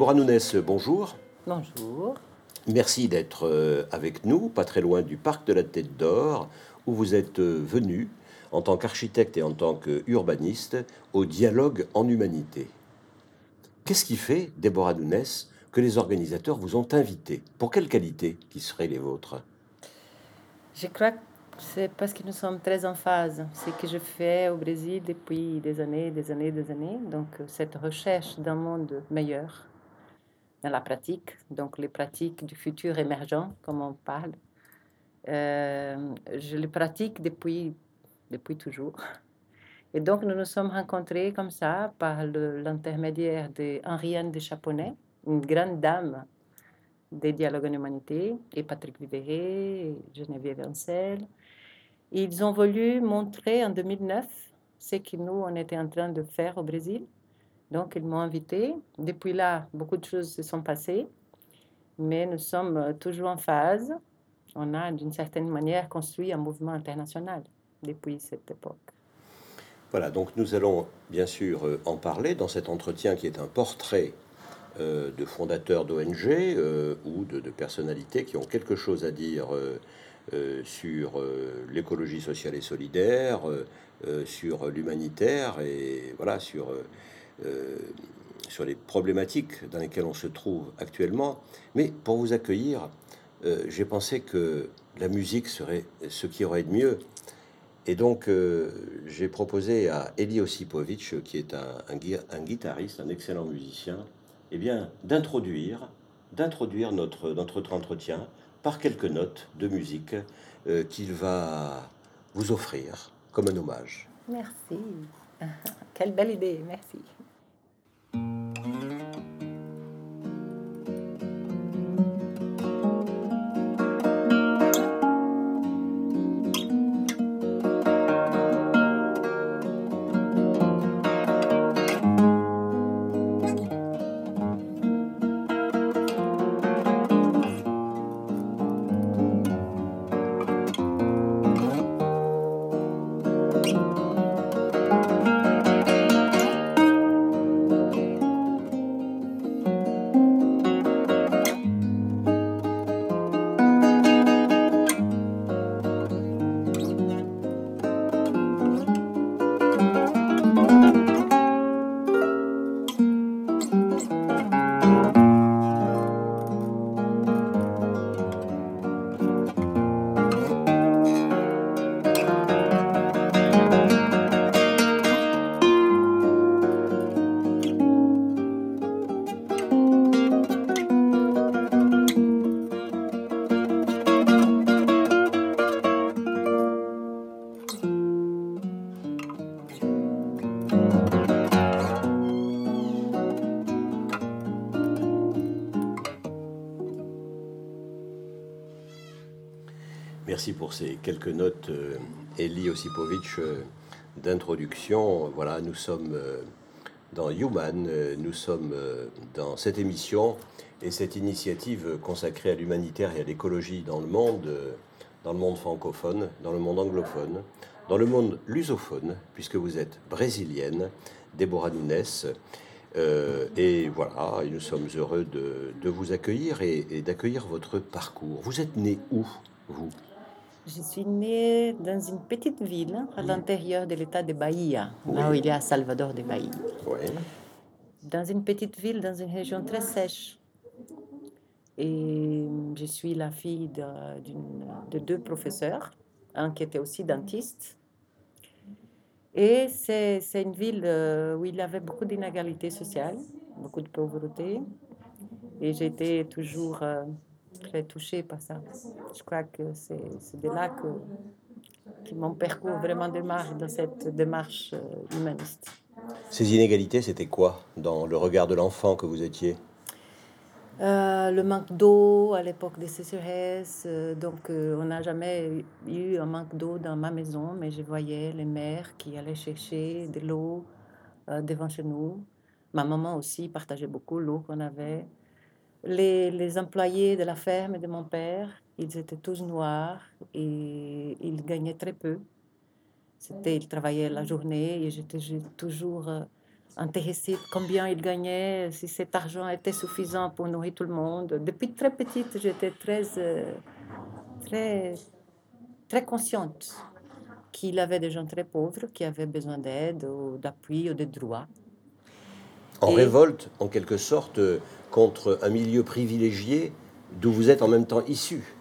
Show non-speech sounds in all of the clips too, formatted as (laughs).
Déborah Nunes, bonjour. Bonjour. Merci d'être euh, avec nous, pas très loin du parc de la Tête d'Or, où vous êtes euh, venu en tant qu'architecte et en tant qu'urbaniste au dialogue en humanité. Qu'est-ce qui fait, Déborah Nunes, que les organisateurs vous ont invité? Pour quelles qualités qui seraient les vôtres? Je crois que c'est parce que nous sommes très en phase. Ce que je fais au Brésil depuis des années, des années, des années. Donc, cette recherche d'un monde meilleur dans la pratique, donc les pratiques du futur émergent, comme on parle. Euh, je les pratique depuis, depuis toujours. Et donc, nous nous sommes rencontrés comme ça par l'intermédiaire d'Henrienne de Chaponnet, une grande dame des dialogues en humanité, et Patrick Viveret, et Geneviève Ancel. Ils ont voulu montrer en 2009 ce que nous, on était en train de faire au Brésil. Donc, ils m'ont invité. Depuis là, beaucoup de choses se sont passées, mais nous sommes toujours en phase. On a, d'une certaine manière, construit un mouvement international depuis cette époque. Voilà, donc nous allons bien sûr euh, en parler dans cet entretien qui est un portrait euh, de fondateurs d'ONG euh, ou de, personnalités qui ont quelque chose à dire sur l'écologie sociale et solidaire, sur l'humanitaire et voilà sur sur les problématiques dans lesquelles on se trouve actuellement. Mais pour vous accueillir, j'ai pensé que la musique serait ce qui aurait de mieux. Et donc, euh, j'ai proposé à Eli Osipovic, qui est un, guitariste, un excellent musicien, eh bien, d'introduire, d'introduire notre, notre entretien par quelques notes de musique euh, qu'il va vous offrir comme un hommage. Merci. (laughs) Quelle belle idée, merci. Ces quelques notes, euh, Eli Osipovic, euh, d'introduction. Voilà, nous sommes euh, dans Human, nous sommes dans cette émission et cette initiative consacrée à l'humanitaire et à l'écologie dans le monde, dans le monde francophone, dans le monde anglophone, dans le monde lusophone, puisque vous êtes brésilienne, Déborah Nunes. Et voilà, nous sommes heureux de, de vous accueillir et, et d'accueillir votre parcours. Vous êtes né où, vous? Je suis née dans une petite ville à l'intérieur de l'état de Bahia, là où il y a Salvador de Bahia. Oui. Dans une petite ville, dans une région très sèche. Et je suis la fille de, deux professeurs, un qui était aussi dentiste. Et c'est, c'est une ville euh, où il y avait beaucoup d'inégalités sociales, beaucoup de pauvreté. Et j'étais toujours euh, très touchée par ça. Je crois que c'est, c'est de là que, que mon parcours vraiment démarre dans cette démarche euh, humaniste. Ces inégalités, c'était quoi dans le regard de l'enfant que vous étiez? Euh, le manque d'eau à l'époque des sécheresses, euh, donc euh, on n'a jamais eu un manque d'eau dans ma maison, mais je voyais les mères qui allaient chercher de l'eau euh, devant chez nous. Ma maman aussi partageait beaucoup l'eau qu'on avait. Les, les employés de la ferme de mon père, ils étaient tous noirs et ils gagnaient très peu. C'était, ils travaillaient la journée et j'étais toujours euh, intéressée de combien ils gagnaient, si cet argent était suffisant pour nourrir tout le monde. Depuis très petite, j'étais très, euh, très, très consciente qu'il y avait des gens très pauvres qui avaient besoin d'aide ou d'appui ou de droits. En Et- révolte, en quelque sorte, euh, contre un milieu privilégié d'où vous êtes en même temps issu.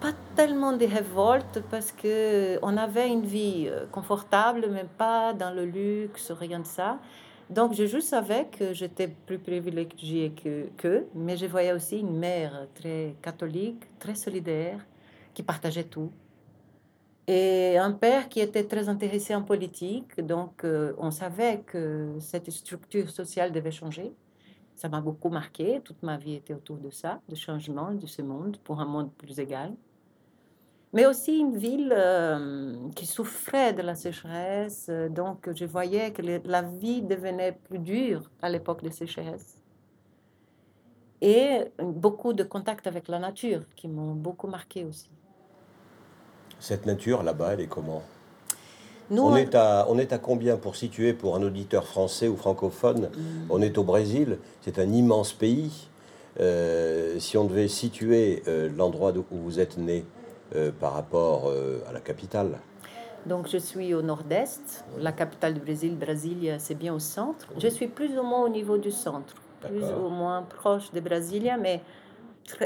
Pas tellement des révoltes parce que on avait une vie euh, confortable, mais pas dans le luxe, rien de ça. Donc je juste savais que j'étais plus privilégiée que qu'eux, mais je voyais aussi une mère très catholique, très solidaire, qui partageait tout. Et un père qui était très intéressé en politique, donc euh, on savait que cette structure sociale devait changer. Ça m'a beaucoup marqué, toute ma vie était autour de ça, de changement de ce monde pour un monde plus égal. Mais aussi une ville euh, qui souffrait de la sécheresse, donc je voyais que la vie devenait plus dure à l'époque de sécheresse. Et beaucoup de contacts avec la nature qui m'ont beaucoup marqué aussi. Cette nature, là-bas, elle est comment? Nous, on, on- est à, on est à combien pour situer pour un auditeur français ou francophone On est au Brésil, c'est un immense pays. Euh, si on devait situer euh, l'endroit où vous êtes né euh, par rapport à la capitale, Donc, je suis au nord-est, la capitale du Brésil, Brasilia, c'est bien au centre. Je suis plus ou moins au niveau du centre, plus ou moins proche de Brasilia, mais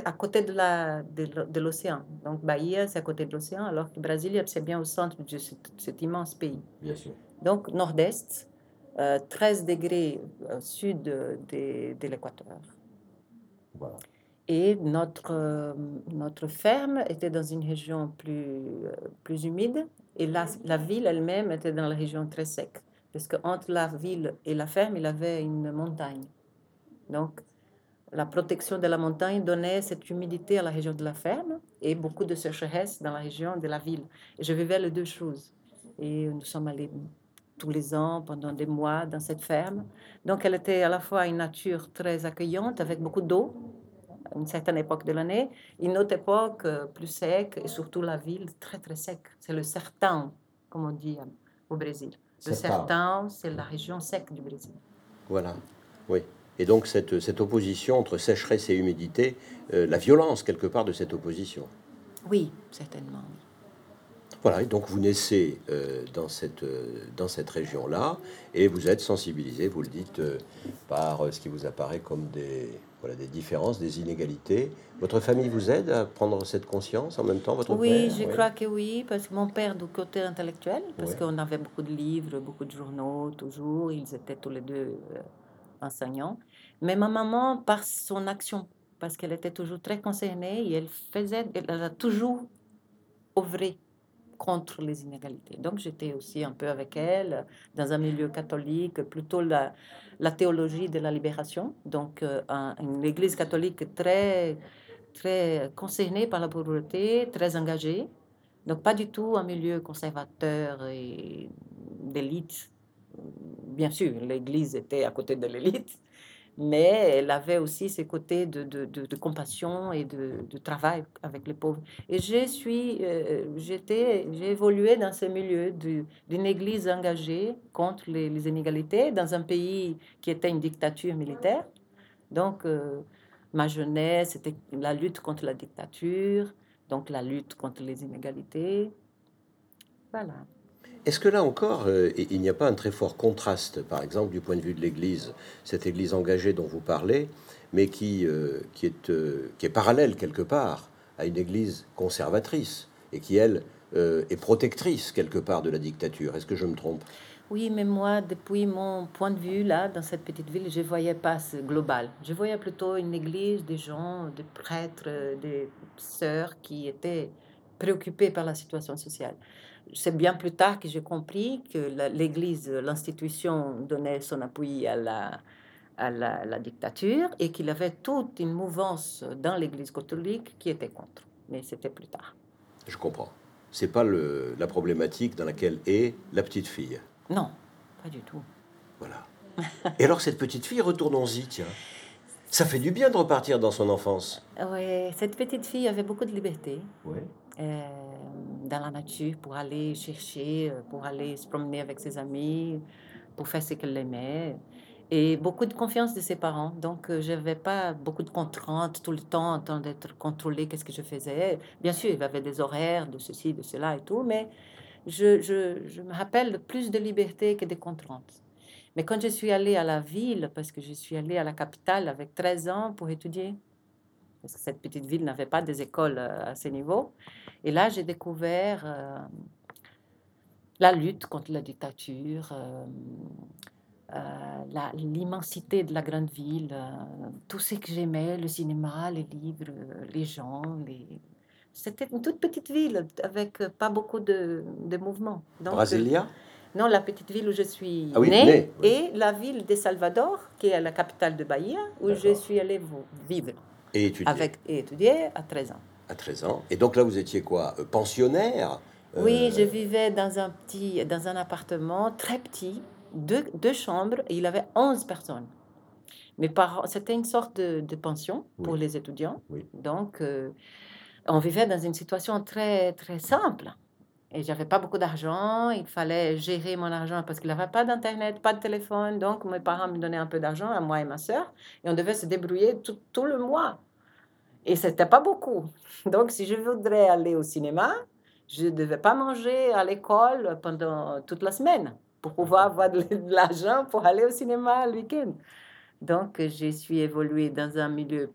à côté de la- de l'o- de l'océan. Donc, Bahia, c'est à côté de l'océan, alors que Brasilia, c'est bien au centre de cet, cet immense pays. bien sûr. Donc, nord-est, euh, 13 degrés euh, sud de, de l'équateur. Voilà. Et notre, euh, notre ferme était dans une région plus, euh, plus humide et la, la ville elle-même était dans la région très sec. Parce qu'entre la ville et la ferme, il y avait une montagne. Donc, la protection de la montagne donnait cette humidité à la région de la ferme et beaucoup de sécheresse dans la région de la ville. Et je vivais les deux choses. Et nous sommes allés tous les ans pendant des mois dans cette ferme. Donc, elle était à la fois une nature très accueillante avec beaucoup d'eau à une certaine époque de l'année, une autre époque euh, plus sec et surtout la ville très très sec. C'est le sertão, comme on dit euh, au Brésil. Le sertão, c'est la région sec du Brésil. Voilà, oui. Et donc cette, cette opposition entre sécheresse et humidité, euh, la violence quelque part de cette opposition. Oui, certainement. Voilà, et donc vous naissez euh, dans cette, euh, dans cette région-là et vous êtes sensibilisé, vous le dites, par ce qui vous apparaît comme des, voilà, des différences, des inégalités. Votre famille vous aide à prendre cette conscience en même temps, votre Oui, père? je crois que oui, parce que mon père du côté intellectuel, parce qu'on avait beaucoup de livres, beaucoup de journaux, toujours, ils étaient tous les deux enseignants. Mais ma maman, par son action, parce qu'elle était toujours très concernée, et elle faisait, elle a toujours œuvré contre les inégalités. Donc j'étais aussi un peu avec elle, dans un milieu catholique, plutôt la, théologie de la libération, donc euh, un- une église catholique très, très concernée par la pauvreté, très engagée. Donc pas du tout un milieu conservateur et d'élite. Bien sûr, l'église était à côté de l'élite, mais elle avait aussi ses côtés de, de, de- compassion et de, travail avec les pauvres. Et je suis, euh, j'étais, j'ai évolué dans ce milieu du- d'une église engagée contre les, les inégalités dans un pays qui était une dictature militaire. Donc, euh, ma jeunesse, c'était la lutte contre la dictature, donc la lutte contre les inégalités. Voilà. Est-ce que là encore, euh, il n'y a pas un très fort contraste, par exemple, du point de vue de l'Église, cette Église engagée dont vous parlez, mais qui, euh, est, euh, qui est parallèle quelque part à une Église conservatrice et qui, elle, est protectrice quelque part de la dictature? Est-ce que je me trompe? Oui, mais moi, depuis mon point de vue, là, dans cette petite ville, je voyais pas ce global. Je voyais plutôt une église, des gens, des prêtres, des sœurs qui étaient préoccupés par la situation sociale. C'est bien plus tard que j'ai compris que l'Église, l'institution donnait son appui à la, à la, dictature et qu'il y avait toute une mouvance dans l'Église catholique qui était contre. Mais c'était plus tard. Je comprends. C'est pas le, la problématique dans laquelle est la petite fille. Non, pas du tout. Voilà. et alors cette petite fille, retournons-y, tiens. Ça fait du bien de repartir dans son enfance. Oui, cette petite fille avait beaucoup de liberté. Oui. Euh, dans la nature pour aller chercher, euh, pour aller se promener avec ses amis, pour faire ce qu'elle aimait. Et beaucoup de confiance de ses parents. Donc, euh, je n'avais pas beaucoup de contraintes tout le temps en train d'être contrôlée, qu'est-ce que je faisais. Bien sûr, il y avait des horaires de ceci, de cela et tout, mais je, je, je me rappelle plus de liberté que de contraintes. Mais quand je suis allée à la ville, parce que je suis allée à la capitale avec 13 ans pour étudier, parce que cette petite ville n'avait pas des écoles à ce niveau, et là, j'ai découvert euh, la lutte contre la dictature, euh, euh, l'immensité de la grande ville, tout ce que j'aimais, le cinéma, les livres, les gens. Les... C'était une toute petite ville avec pas beaucoup de, de mouvements. Donc, Brasilia? non, la petite ville où je suis ah née, et la ville de Salvador, qui est la capitale de Bahia, où je suis allée vivre. Et étudier. Avec, et étudier à 13 ans à 13 ans. Et donc là, vous étiez quoi euh, Pensionnaire Oui, euh, je vivais dans un petit, dans un appartement très petit, deux, deux chambres, et il avait 11 personnes. Mes parents, c'était une sorte de, de pension pour les étudiants. Donc, euh, on vivait dans une situation très, très simple. Et j'avais pas beaucoup d'argent, il fallait gérer mon argent parce qu'il n'y avait pas d'internet, pas de téléphone. Donc mes parents me donnaient un peu d'argent à moi et ma soeur et on devait se débrouiller tout, tout le mois. Et c'était pas beaucoup. (laughs) Donc, si je voudrais aller au cinéma, je ne devais pas manger à l'école pendant toute la semaine pour pouvoir avoir de l'argent pour aller au cinéma le week-end. Donc, je suis évoluée dans un milieu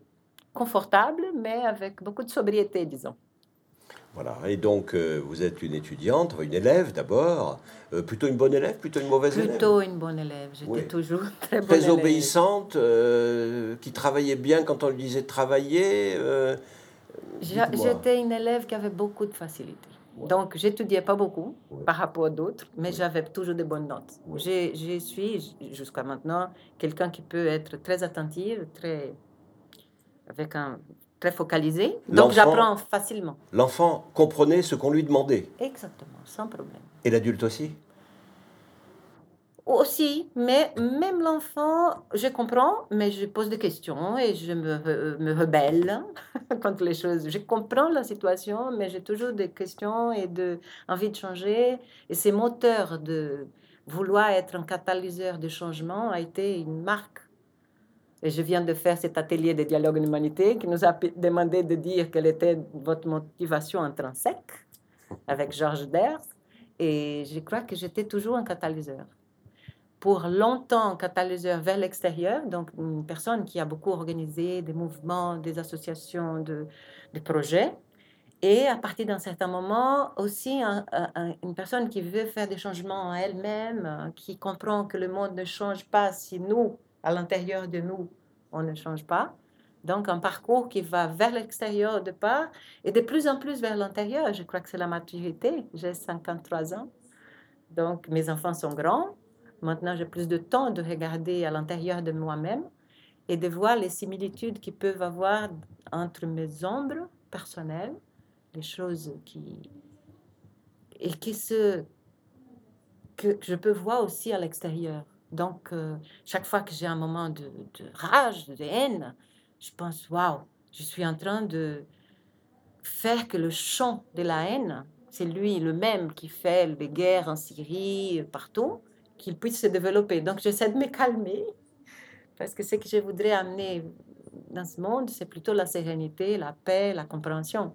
confortable, mais avec beaucoup de sobriété, disons. Voilà, et donc euh, vous êtes une étudiante, une élève d'abord, euh, plutôt une bonne élève, plutôt une mauvaise élève Plutôt une bonne élève, j'étais toujours (laughs) très bonne Très obéissante, euh, qui travaillait bien quand on lui disait travailler. J'étais une élève qui avait beaucoup de facilité. Donc, j'étudiais pas beaucoup par rapport à d'autres, mais j'avais toujours de bonnes notes. Je suis, jusqu'à maintenant, quelqu'un qui peut être très attentive, très, avec un très focalisé. Donc j'apprends facilement. L'enfant comprenait ce qu'on lui demandait. Exactement, sans problème. Et l'adulte aussi? Aussi, mais même l'enfant, je comprends, mais je pose des questions et je me, me rebelle (laughs) contre les choses. Je comprends la situation, mais j'ai toujours des questions et de, envie de changer. Et ces moteurs de vouloir être un catalyseur de changement a été une marque et je viens de faire cet atelier de dialogue en humanité qui nous a demandé de dire quelle était votre motivation intrinsèque avec Georges Ders. Et je crois que j'étais toujours un catalyseur. Pour longtemps, catalyseur vers l'extérieur, donc une personne qui a beaucoup organisé des mouvements, des associations, de, de projets. Et à partir d'un certain moment, aussi une personne qui veut faire des changements en elle-même, qui comprend que le monde ne change pas si nous, à l'intérieur de nous, on ne change pas. Donc, un parcours qui va vers l'extérieur de part et de plus en plus vers l'intérieur. Je crois que c'est la maturité. J'ai 53 ans. Donc, mes enfants sont grands. Maintenant, j'ai plus de temps de regarder à l'intérieur de moi-même et de voir les similitudes qui peuvent avoir entre mes ombres personnelles, les choses qui. et qui se. que je peux voir aussi à l'extérieur. Donc, euh, chaque fois que j'ai un moment de, rage, de haine, je pense, waouh, je suis en train de faire que le chant de la haine, c'est lui le même qui fait les guerres en Syrie, partout, qu'il puisse se développer. Donc, j'essaie de me calmer, parce que ce que je voudrais amener dans ce monde, c'est plutôt la sérénité, la paix, la compréhension.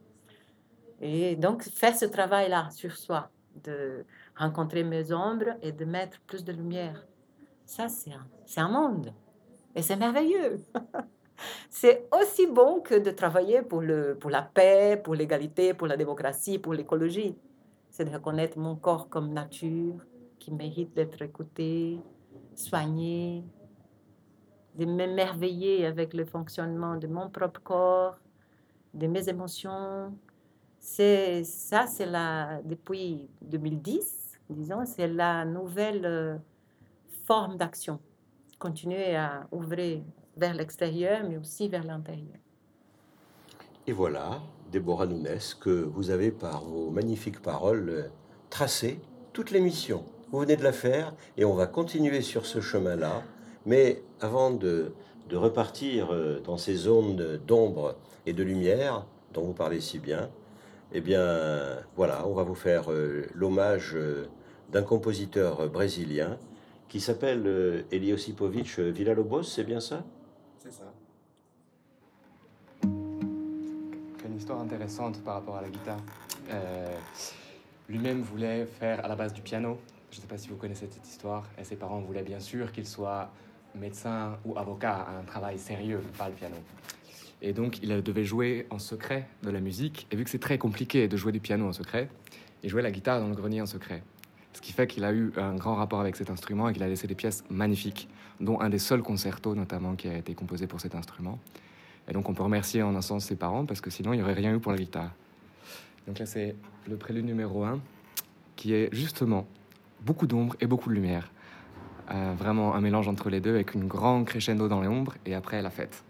Et donc, faire ce travail-là sur soi, de rencontrer mes ombres et de mettre plus de lumière. Ça, c'est un, un monde. Et c'est merveilleux. (laughs) c'est aussi bon que de travailler pour, le, pour la paix, pour l'égalité, pour la démocratie, pour l'écologie. C'est de reconnaître mon corps comme nature, qui mérite d'être écouté, soigné, de m'émerveiller avec le fonctionnement de mon propre corps, de mes émotions, c'est ça, c'est la depuis 2010, disons, c'est la nouvelle euh, forme d'action. Continuer à ouvrir vers l'extérieur, mais aussi vers l'intérieur. Et voilà, Déborah Nunes, que vous avez par vos magnifiques paroles euh, tracé toute l'émission. Vous venez de la faire et on va continuer sur ce chemin-là. Mais avant de, de repartir euh, dans ces zones d'ombre et de lumière dont vous parlez si bien, eh bien, voilà, on va vous faire euh, l'hommage d'un compositeur brésilien qui s'appelle euh, Eliosipovic Villalobos, c'est bien ça? C'est ça. Une histoire intéressante par rapport à la guitare. Lui-même voulait faire à la base du piano. Je ne sais pas si vous connaissez cette histoire. Et ses parents voulaient bien sûr qu'il soit médecin ou avocat, un travail sérieux, pas le piano. Et donc, il devait jouer en secret de la musique. Et vu que c'est très compliqué de jouer du piano en secret, il jouait la guitare dans le grenier en secret. Ce qui fait qu'il a eu un grand rapport avec cet instrument et qu'il a laissé des pièces magnifiques, dont un des seuls concertos notamment qui a été composé pour cet instrument. Et donc, on peut remercier en un sens ses parents parce que sinon, il n'y aurait rien eu pour la guitare. Donc là, c'est le prélude numéro 1 qui est justement beaucoup d'ombre et beaucoup de lumière. Euh, vraiment un mélange entre les deux avec une grande crescendo dans les ombres et après la fête.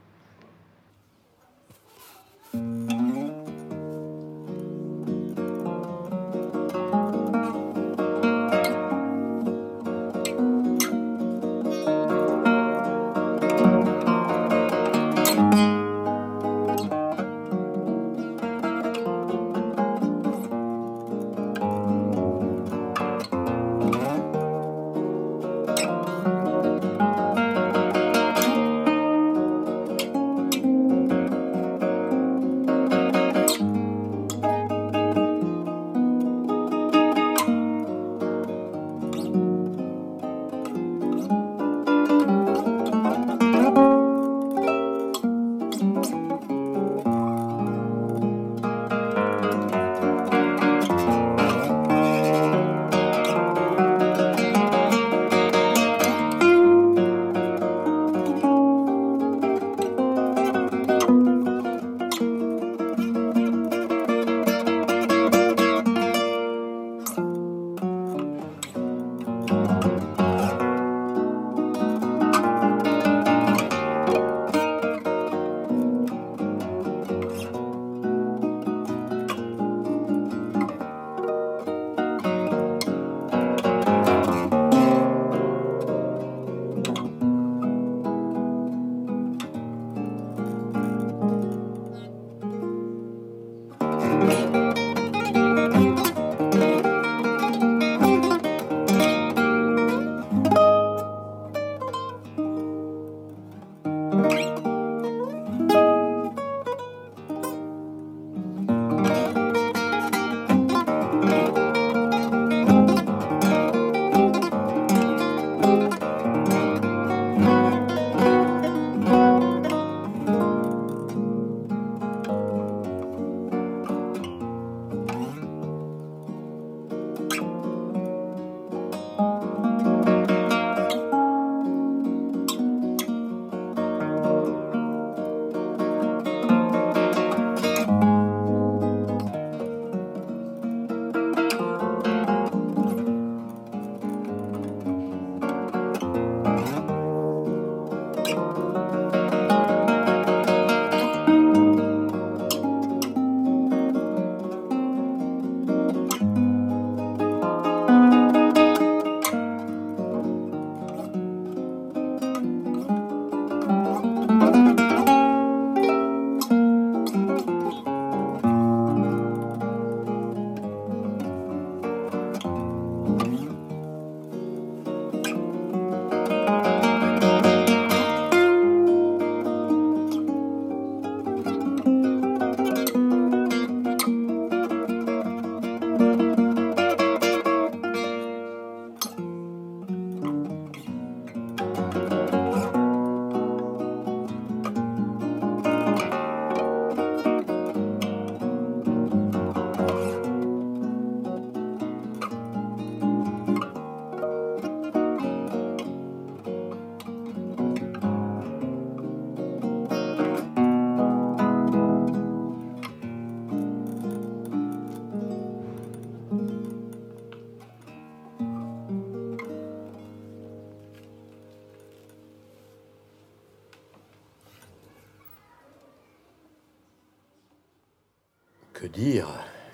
Que dire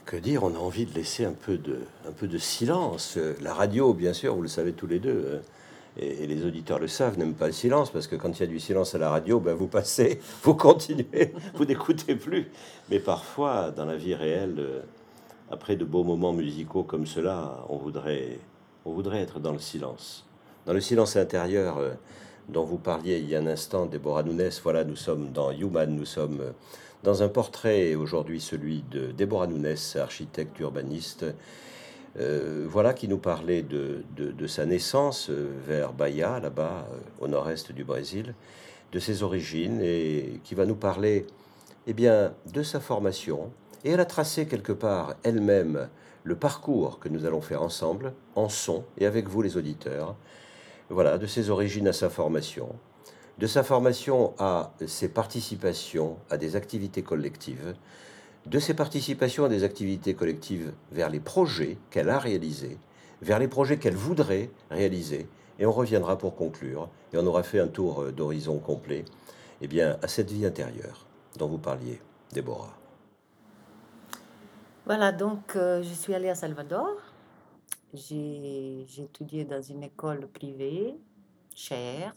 Que dire On a envie de laisser un peu de, un peu de silence. La radio, bien sûr, vous le savez tous les deux, hein, et, les auditeurs le savent, n'aiment pas le silence, parce que quand il y a du silence à la radio, ben vous passez, (laughs) vous continuez, (laughs) vous n'écoutez plus. Mais parfois, dans la vie réelle, euh, après de beaux moments musicaux comme cela, on voudrait, on voudrait être dans le silence. Dans le silence intérieur euh, dont vous parliez il y a un instant, Déborah Nunes, voilà, nous sommes dans Human, nous sommes dans un portrait, aujourd'hui celui de Déborah Nunes, architecte urbaniste, euh, voilà qui nous parlait de, sa naissance euh, vers Bahia, là-bas, euh, au nord-est du Brésil, de ses origines, et qui va nous parler eh bien, de sa formation. Et elle a tracé quelque part elle-même le parcours que nous allons faire ensemble, en son, et avec vous les auditeurs. Voilà, de ses origines à sa formation, de sa formation à ses participations à des activités collectives, de ses participations à des activités collectives vers les projets qu'elle a réalisés, vers les projets qu'elle voudrait réaliser. Et on reviendra pour conclure, et on aura fait un tour euh, d'horizon complet, eh bien, à cette vie intérieure dont vous parliez, Déborah. Voilà, donc euh, je suis allée à Salvador. J'ai étudié dans une école privée, chère,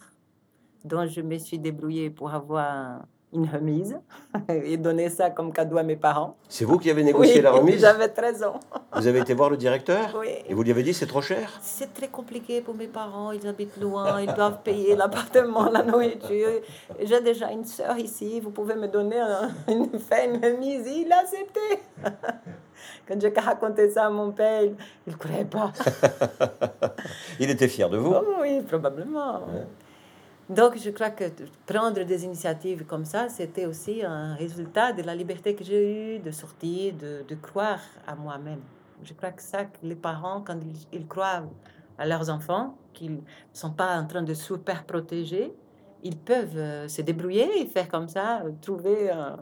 dont je me suis débrouillée pour avoir une remise (laughs) et donner ça comme cadeau à mes parents. C'est vous qui avez négocié la remise J'avais 13 ans. Vous avez été voir le directeur Oui. Et vous lui avez dit c'est trop cher C'est très compliqué pour mes parents, ils habitent loin, ils doivent payer l'appartement, la nourriture. J'ai déjà une sœur ici, vous pouvez me donner une, une remise Il a accepté. (laughs) Quand j'ai raconté ça à mon père, il ne croyait pas. (laughs) il était fier de vous oh Oui, probablement. Donc, je crois que prendre des initiatives comme ça, c'était aussi un résultat de la liberté que j'ai eue de sortir, de, de croire à moi-même. Je crois que ça, les parents, quand ils, croient à leurs enfants, qu'ils ne sont pas en train de super protéger, ils peuvent euh, se débrouiller et faire comme ça, trouver. c'était,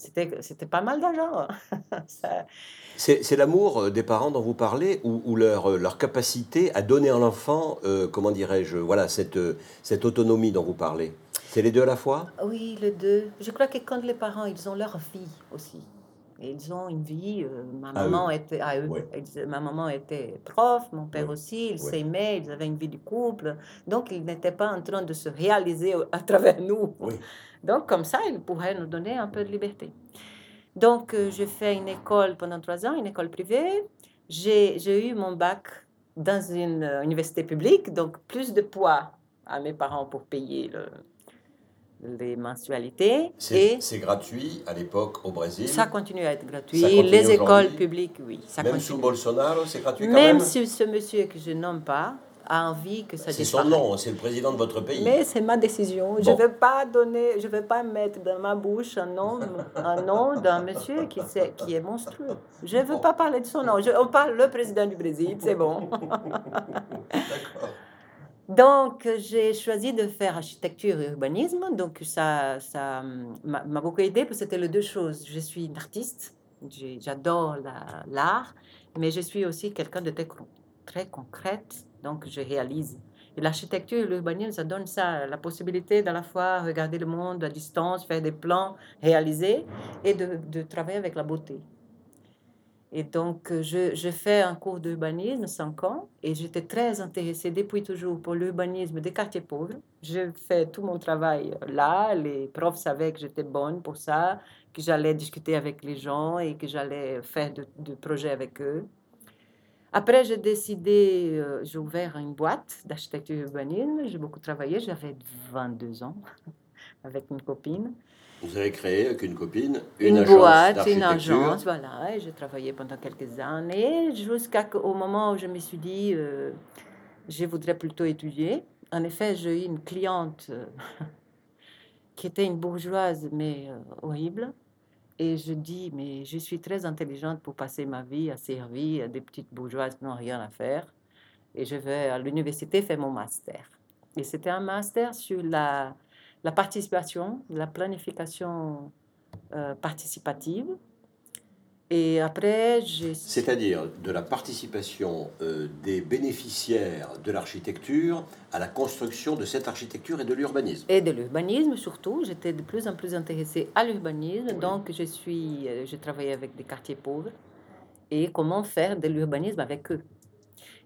c'était pas mal d'argent. (laughs) C'est l'amour euh, des parents dont vous parlez ou, leur, euh, leur, capacité à donner à l'enfant, euh, comment dirais-je, voilà, cette, cette autonomie dont vous parlez? C'est les deux à la fois? Oui, les deux. Je crois que quand les parents, ils ont leur vie aussi. Ils ont une vie. ma maman était à eux. ma maman était prof, mon père aussi. Ils s'aimaient, ils avaient une vie de couple. Donc ils n'étaient pas en train de se réaliser à (laughs) travers nous. Donc comme ça, ils pourraient nous donner un peu de liberté. Donc, euh, j'ai fait une école pendant trois ans, une école privée. J'ai eu mon bac dans une euh, université publique, donc plus de poids à mes parents pour payer les mensualités. C'est gratuit à l'époque au Brésil Ça continue à être gratuit. les écoles publiques, oui. Ça même sous Bolsonaro, c'est gratuit quand même Même si ce monsieur que je nomme pas, a envie que ça C'est son nom, c'est le président de votre pays. Mais c'est ma décision. Je ne vais pas donner, je vais pas mettre dans ma bouche un nom, un nom d'un monsieur qui, est, qui est monstrueux. Je ne veux pas parler de son nom. Je, on parle le président du Brésil, c'est bon. (laughs) Donc, j'ai choisi de faire architecture et urbanisme. Donc, ça, ça m'a beaucoup aidé parce que c'était les deux choses. Je suis une artiste, j'adore l'art, mais je suis aussi quelqu'un de très, concrète donc, je réalise. L'architecture et l'urbanisme, ça donne ça, la possibilité d'à la fois regarder le monde à distance, faire des plans, réaliser, et de travailler avec la beauté. Et donc, je, je fais un cours d'urbanisme, 5 ans, et j'étais très intéressée depuis toujours pour l'urbanisme des quartiers pauvres. Je fais tout mon travail là, les profs savaient que j'étais bonne pour ça, que j'allais discuter avec les gens et que j'allais faire de, de projets avec eux. Après, j'ai décidé, euh, j'ai ouvert une boîte d'architecture urbaine. J'ai beaucoup travaillé, j'avais 22 ans (laughs) avec une copine. Vous avez créé avec une copine une, une boîte, une agence, voilà. Et j'ai travaillé pendant quelques années jusqu'au moment où je me suis dit, euh, je voudrais plutôt étudier. En effet, j'ai eu une cliente euh, (laughs) qui était une bourgeoise, mais horrible et je dis, mais je suis très intelligente pour passer ma vie à servir des petites bourgeoises qui n'ont rien à faire. Et je vais à l'université faire mon master. Et c'était un master sur la, la participation, la planification euh, participative. Et après, j'ai... C'est-à-dire de la participation euh, des bénéficiaires de l'architecture à la construction de cette architecture et de l'urbanisme. Et de l'urbanisme surtout. J'étais de plus en plus intéressée à l'urbanisme. Donc, je suis, euh, j'ai travaillé avec des quartiers pauvres et comment faire de l'urbanisme avec eux?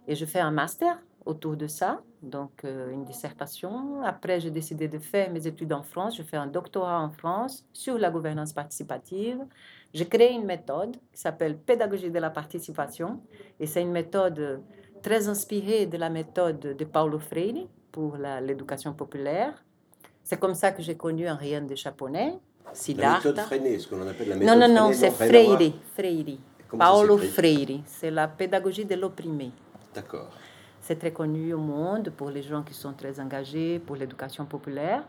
Et je fais un master autour de ça, donc euh, une dissertation. Après, j'ai décidé de faire mes études en France. Je fais un doctorat en France sur la gouvernance participative. J'ai créé une méthode qui s'appelle pédagogie de la participation. Et c'est une méthode très inspirée de la méthode de Paulo Freire pour l'éducation populaire. C'est comme ça que j'ai connu un rien de japonais, Siddhartha. La méthode Freire, ce qu'on appelle la méthode Non, non, non, c'est Freire. Freire. Paulo Freire. C'est la pédagogie de l'opprimé. D'accord. C'est très connu au monde pour les gens qui sont très engagés pour l'éducation populaire.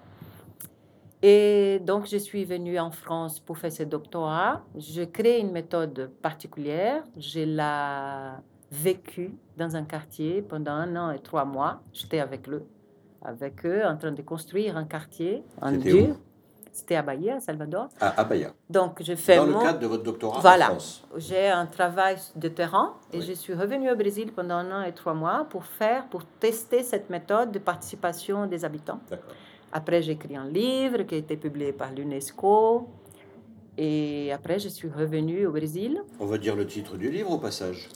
Et donc, je suis venue en France pour faire ce doctorat. Je crée une méthode particulière. Je l'ai vécue dans un quartier pendant un an et trois mois. J'étais avec eux, avec eux, en train de construire un quartier en dur. C'était à Bahia, à Salvador. À, Bahia. Donc, je fais Dans le cadre de votre doctorat voilà. en France. J'ai un travail de terrain et je suis revenue au Brésil pendant un an et trois mois pour faire, pour tester cette méthode de participation des habitants. Après, j'ai écrit un livre qui a été publié par l'UNESCO. Et après, je suis revenue au Brésil. On va dire le titre du livre au passage.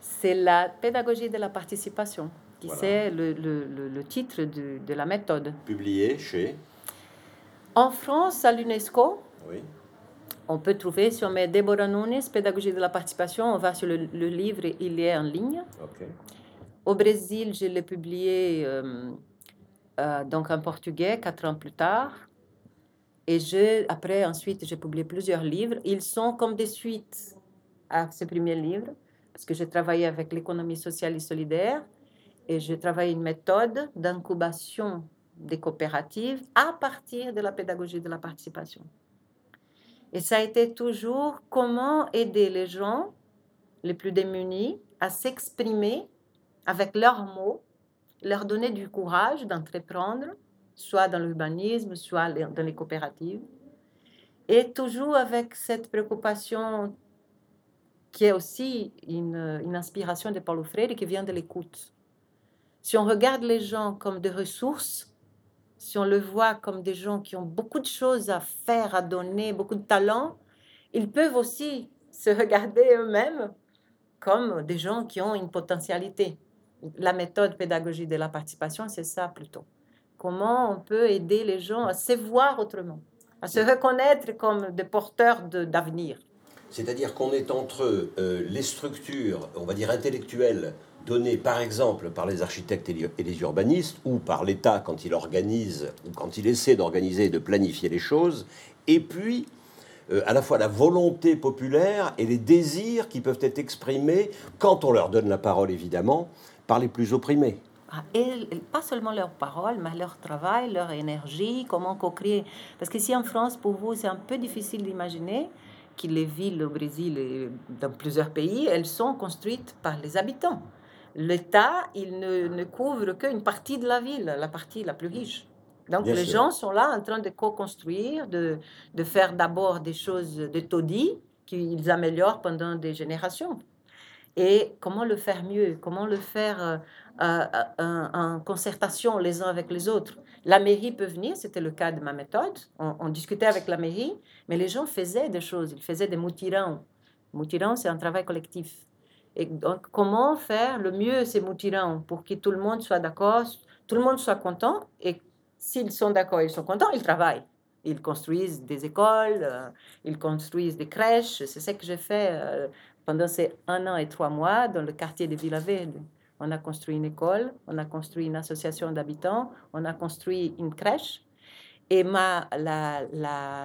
C'est la pédagogie de la participation, qui c'est le, le, le, titre de, de la méthode. Publié chez en France, à l'UNESCO, on peut trouver sur mes Deborah Nunes, Pédagogie de la participation, on va sur le, livre, il est en ligne. Au Brésil, je l'ai publié euh, euh, donc en portugais quatre ans plus tard. Et je, après, ensuite, j'ai publié plusieurs livres. Ils sont comme des suites à ce premier livre, parce que j'ai travaillé avec l'économie sociale et solidaire, et j'ai travaillé une méthode d'incubation des coopératives à partir de la pédagogie de la participation. Et ça a été toujours comment aider les gens les plus démunis à s'exprimer avec leurs mots, leur donner du courage d'entreprendre, soit dans l'urbanisme, soit dans les coopératives, et toujours avec cette préoccupation qui est aussi une, inspiration de Paulo Freire qui vient de l'écoute. Si on regarde les gens comme des ressources, si on le voit comme des gens qui ont beaucoup de choses à faire, à donner, beaucoup de talent, ils peuvent aussi (laughs) se regarder eux-mêmes comme des gens qui ont une potentialité. La méthode pédagogique de la participation, c'est ça plutôt. Comment on peut aider les gens à se voir autrement, à se reconnaître comme des porteurs d'avenir. C'est-à-dire qu'on est entre euh, les structures, on va dire intellectuelles, données par exemple par les architectes et les urbanistes ou par l'État quand il organise ou quand il essaie d'organiser et de planifier les choses, et puis euh, à la fois la volonté populaire et les désirs qui peuvent être exprimés quand on leur donne la parole évidemment par les plus opprimés. Ah, et pas seulement leur parole, mais leur travail, leur énergie, comment co-créer. Parce qu'ici en France, pour vous, c'est un peu difficile d'imaginer que les villes au Brésil et dans plusieurs pays, elles sont construites par les habitants l'État, il ne, couvre qu'une partie de la ville, la partie la plus riche. Donc les gens sont là en train de co-construire, de, faire d'abord des choses de taudis qu'ils améliorent pendant des générations. Et comment le faire mieux? Comment le faire euh, euh, en, concertation les uns avec les autres? La mairie peut venir, c'était le cas de ma méthode. On, on, discutait avec la mairie, mais les gens faisaient des choses, ils faisaient des moutirons. Moutirons, c'est un travail collectif. Et donc, comment faire le mieux ces moutirons pour que tout le monde soit d'accord, tout le monde soit content? Et s'ils sont d'accord, ils sont contents, ils travaillent. Ils construisent des écoles, euh, ils construisent des crèches. C'est ce que j'ai fait euh, pendant ces un an et trois mois dans le quartier de Villaverde. On a construit une école, on a construit une association d'habitants, on a construit une crèche. Et ma,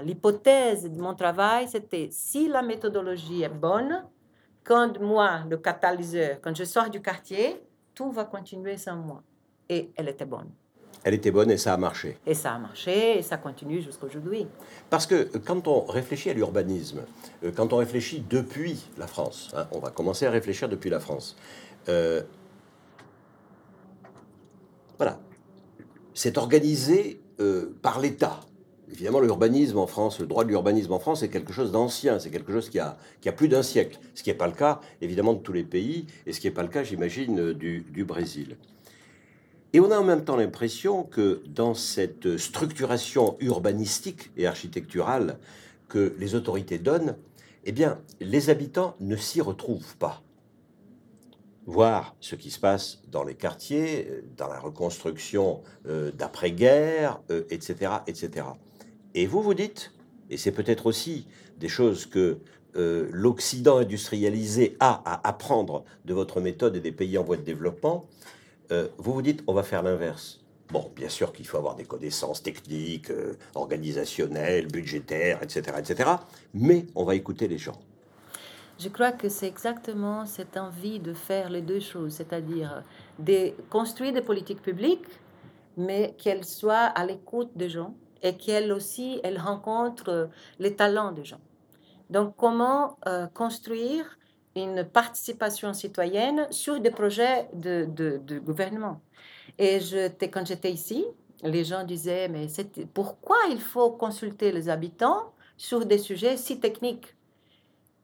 l'hypothèse de mon travail, c'était si la méthodologie est bonne, quand moi, le catalyseur, quand je sors du quartier, tout va continuer sans moi. Et elle était bonne. Elle était bonne et ça a marché. Et ça a marché et ça continue jusqu'à aujourd'hui. Parce que euh, quand on réfléchit à l'urbanisme, euh, quand on réfléchit depuis la France, hein, on va commencer à réfléchir depuis la France. Euh, voilà. C'est organisé par l'État. Évidemment, l'urbanisme en France, le droit de l'urbanisme en France est quelque chose d'ancien, c'est quelque chose qui a, qui a plus d'un siècle, ce qui n'est pas le cas, évidemment, de tous les pays, et ce qui n'est pas le cas, j'imagine, du, du Brésil. Et on a en même temps l'impression que dans cette structuration urbanistique et architecturale que les autorités donnent, eh bien, les habitants ne s'y retrouvent pas. Voir ce qui se passe dans les quartiers, dans la reconstruction euh, d'après-guerre, etc., euh, etc. Et vous vous dites, et c'est peut-être aussi des choses que euh, l'Occident industrialisé a à apprendre de votre méthode et des pays en voie de développement, vous vous dites, on va faire l'inverse. Bon, bien sûr qu'il faut avoir des connaissances techniques, organisationnelles, budgétaires, etc., etc. Mais on va écouter les gens. Je crois que c'est exactement cette envie de faire les deux choses, c'est-à-dire construire des politiques publiques, mais qu'elles soient à l'écoute des gens et qu'elles aussi, elles rencontrent les talents des gens. Donc, comment euh, construire une participation citoyenne sur des projets de, gouvernement? Et quand j'étais ici, les gens disaient, mais pourquoi il faut consulter les habitants sur des sujets si techniques?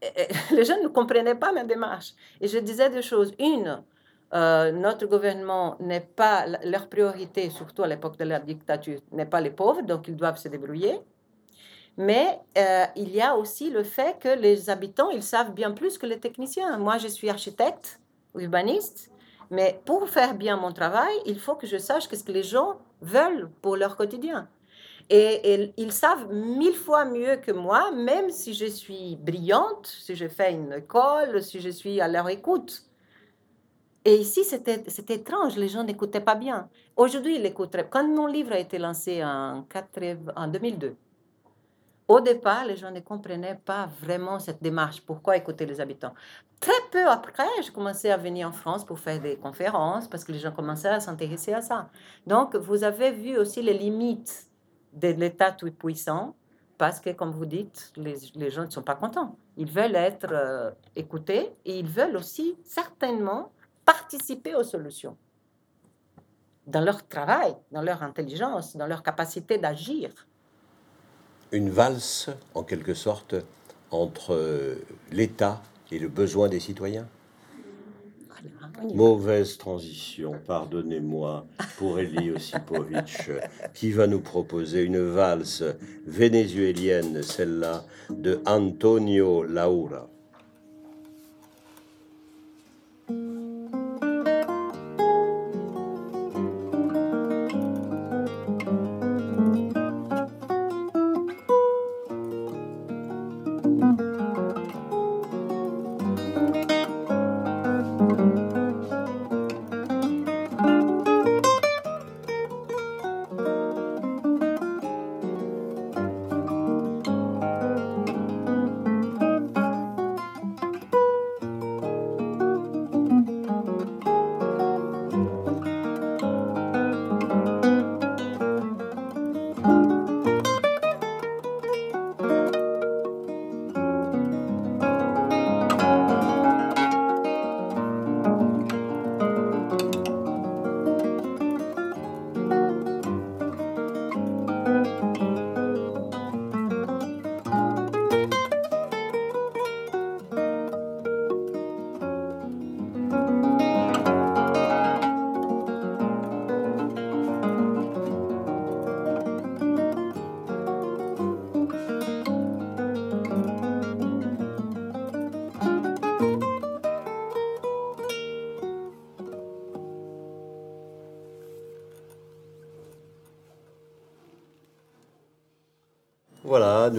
(laughs) Les gens ne comprenaient pas ma démarche. Et je disais deux choses. Une, euh, notre gouvernement n'est pas, leur priorité, surtout à l'époque de la dictature, n'est pas les pauvres, donc ils doivent se débrouiller. Mais euh, il y a aussi le fait que les habitants, ils savent bien plus que les techniciens. Moi, je suis architecte, urbaniste, mais pour faire bien mon travail, il faut que je sache ce que les gens veulent pour leur quotidien. Et, ils savent mille fois mieux que moi, même si je suis brillante, si je fais une école, si je suis à leur écoute. Et ici, c'était étrange, les gens n'écoutaient pas bien. Aujourd'hui, ils écouteraient. Quand mon livre a été lancé en, en 2002, au départ, les gens ne comprenaient pas vraiment cette démarche. Pourquoi écouter les habitants? Très peu après, j'ai commencé à venir en France pour faire des conférences parce que les gens commençaient à s'intéresser à ça. Donc, vous avez vu aussi les limites de l'État tout-puissant, parce que, comme vous dites, les, gens ne sont pas contents. Ils veulent être euh, écoutés et ils veulent aussi certainement participer aux solutions dans leur travail, dans leur intelligence, dans leur capacité d'agir. Une valse, en quelque sorte, entre l'État et le besoin des citoyens? Mauvaise transition, pardonnez-moi, pour Eli Osipovic, qui va nous proposer une valse vénézuélienne, celle-là, de Antonio Laura.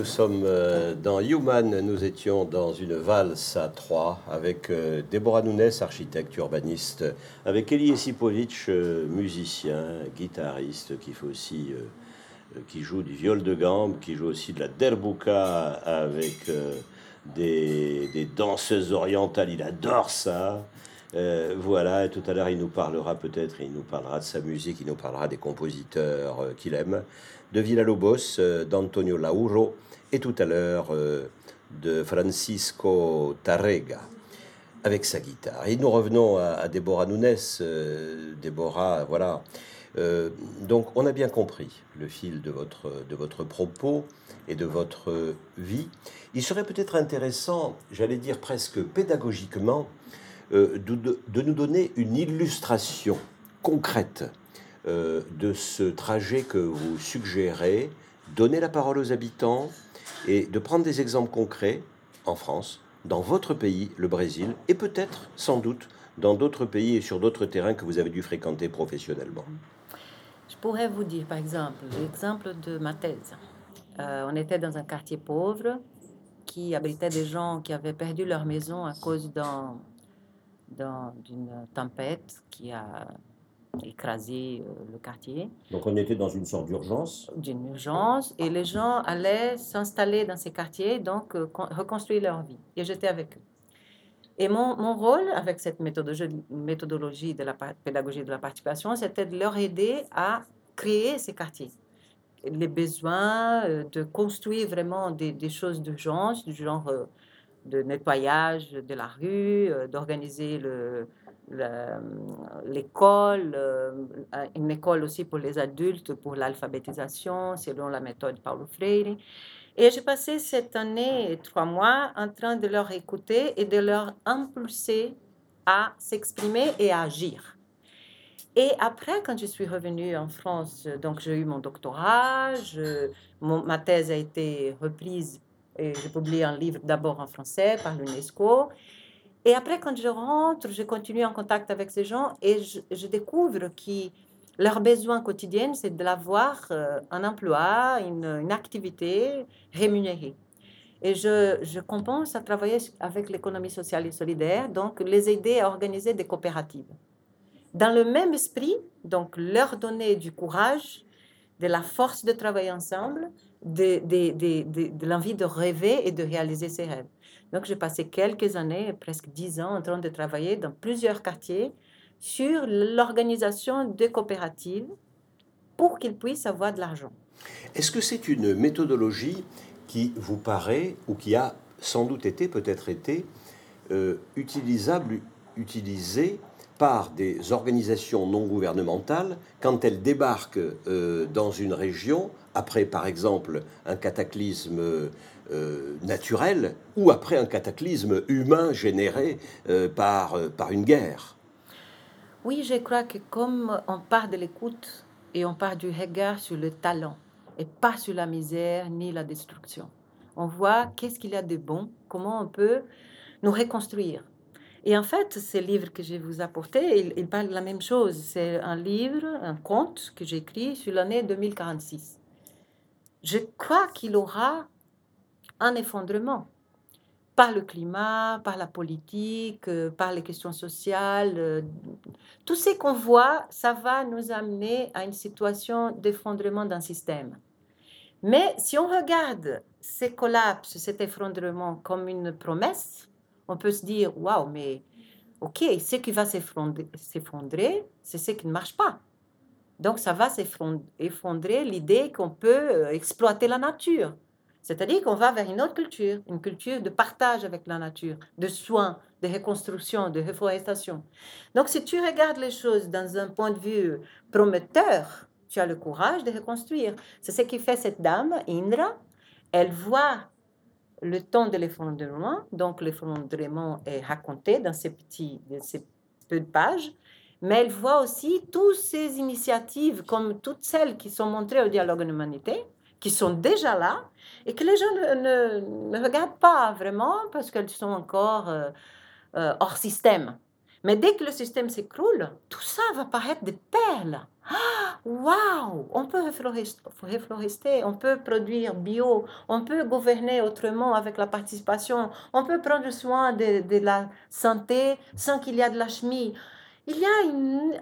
Nous sommes euh, dans Human, nous étions dans une valse à trois avec euh, Déborah Nunes, architecte urbaniste, avec Elie Esipovic, euh, musicien, guitariste, qui fait aussi, qui joue du viol de gambe, qui joue aussi de la derbuka avec des, des, danseuses orientales, il adore ça. Voilà, et tout à l'heure il nous parlera peut-être, il nous parlera de sa musique, il nous parlera des compositeurs qu'il aime de Villa-Lobos, euh, d'Antonio Lauro, et tout à l'heure euh, de Francisco Tarrega avec sa guitare. Et nous revenons à, Déborah Nunes. Euh, Déborah, voilà, Euh, donc on a bien compris le fil de votre, de votre propos et de votre vie. Il serait peut-être intéressant, j'allais dire presque pédagogiquement, euh, de, nous donner une illustration concrète euh, de ce trajet que vous suggérez, donner la parole aux habitants et de prendre des exemples concrets en France, dans votre pays, le Brésil, et peut-être, sans doute, dans d'autres pays et sur d'autres terrains que vous avez dû fréquenter professionnellement. Je pourrais vous dire, par exemple, l'exemple de ma thèse. Euh, on était dans un quartier pauvre qui abritait des gens qui avaient perdu leur maison à cause d'une tempête qui a écrasé euh, le quartier. Donc on était dans une sorte d'urgence D'une urgence, et les gens allaient s'installer dans ces quartiers, donc euh, reconstruire leur vie. Et j'étais avec eux. Et mon, mon, rôle avec cette méthodologie, méthodologie de la pédagogie de la participation, c'était de leur aider à créer ces quartiers. Les besoins euh, de construire vraiment des, des choses d'urgence, du genre de nettoyage de la rue, euh, d'organiser le, l'école, une école aussi pour les adultes, pour l'alphabétisation, selon la méthode Paulo Freire. Et j'ai passé cette année trois mois en train de leur écouter et de leur impulser à s'exprimer et à agir. Et après, quand je suis revenue en France, donc j'ai eu mon doctorat, ma thèse a été reprise et j'ai publié un livre d'abord en français par l'UNESCO. Et après, quand je rentre, je continue en contact avec ces gens et je, découvre qu'ils leur besoin quotidien, c'est de l'avoir euh, un emploi, une, activité rémunérée. Et je, je compense à travailler avec l'économie sociale et solidaire, donc les aider à organiser des coopératives. Dans le même esprit, donc leur donner du courage, de la force de travailler ensemble, de, l'envie de rêver et de réaliser ses rêves. Donc j'ai passé quelques années, presque dix ans, en train de travailler dans plusieurs quartiers sur l'organisation de coopératives pour qu'ils puissent avoir de l'argent. Est-ce que c'est une méthodologie qui vous paraît ou qui a sans doute été, peut-être été, euh, utilisable, utilisée par des organisations non gouvernementales quand elles débarquent euh, dans une région, après par exemple un cataclysme euh, naturel ou après un cataclysme humain généré par, par une guerre oui, je crois que comme on part de l'écoute et on part du regard sur le talent et pas sur la misère ni la destruction, on voit qu'est-ce qu'il y a de bon, comment on peut nous reconstruire. Et en fait, ce livre que je vous apporté, il, parle de la même chose. C'est un livre, un conte que j'ai écrit sur l'année 2046. Je crois qu'il aura un effondrement par le climat, par la politique, euh, par les questions sociales. Euh, tout ce qu'on voit, ça va nous amener à une situation d'effondrement d'un système. Mais si on regarde ces collapses, cet effondrement comme une promesse, on peut se dire, waouh, mais ok, ce qui va s'effondrer, c'est ce qui ne marche pas. Donc ça va s'effondrer l'idée qu'on peut euh, exploiter la nature. C'est-à-dire qu'on va vers une autre culture, une culture de partage avec la nature, de soins, de reconstruction, de reforestation. Donc, si tu regardes les choses dans un point de vue prometteur, tu as le courage de reconstruire. C'est ce qui fait cette dame, Indra. Elle voit le temps de l'effondrement, donc l'effondrement est raconté dans ces petits, ces peu de pages, mais elle voit aussi toutes ces initiatives, comme toutes celles qui sont montrées au dialogue de l'humanité, qui sont déjà là et que les gens ne, ne, regardent pas vraiment parce qu'elles sont encore euh, euh, hors système. Mais dès que le système s'écroule, tout ça va paraître des perles. Ah, waouh On peut reforester, on peut produire bio, on peut gouverner autrement avec la participation, on peut prendre soin de, de la santé sans qu'il y ait de la chimie. Il y a une,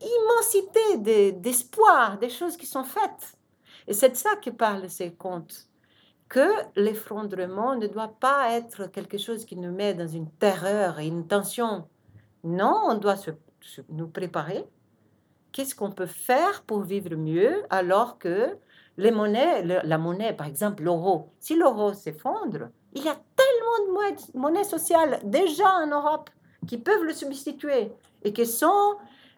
immensité d'espoir, des choses qui sont faites. Et c'est de ça que parlent ces contes, que l'effondrement ne doit pas être quelque chose qui nous met dans une terreur et une tension. Non, on doit se, nous préparer. Qu'est-ce qu'on peut faire pour vivre mieux alors que les monnaies, la monnaie, par exemple l'euro, si l'euro s'effondre, il y a tellement de monnaies sociales déjà en Europe qui peuvent le substituer et qui sont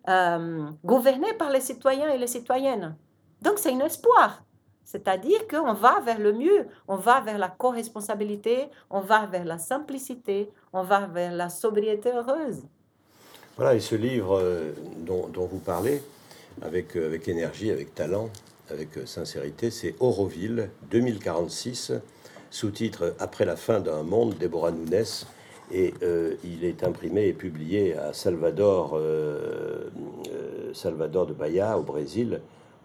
euh, gouvernée par les citoyens et les citoyennes. Donc c'est un espoir. C'est-à-dire qu'on va vers le mieux, on va vers la co-responsabilité, on va vers la simplicité, on va vers la sobriété heureuse. Voilà, et ce livre euh, dont, vous parlez, avec, euh, avec énergie, avec talent, avec sincérité, c'est Auroville 2046, sous-titre Après la fin d'un monde, Déborah Nunes. Et il est imprimé et publié à Salvador, Salvador de Bahia, au Brésil,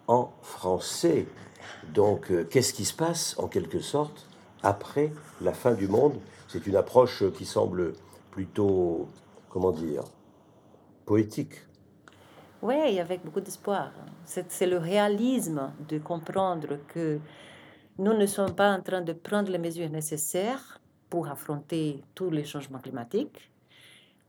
en français. Donc, euh, qu'est-ce qui se passe, en quelque sorte, après la fin du monde? C'est une approche qui semble plutôt, comment dire, poétique. Oui, avec beaucoup d'espoir. C'est le réalisme de comprendre que nous ne sommes pas en train de prendre les mesures nécessaires pour affronter tous les changements climatiques.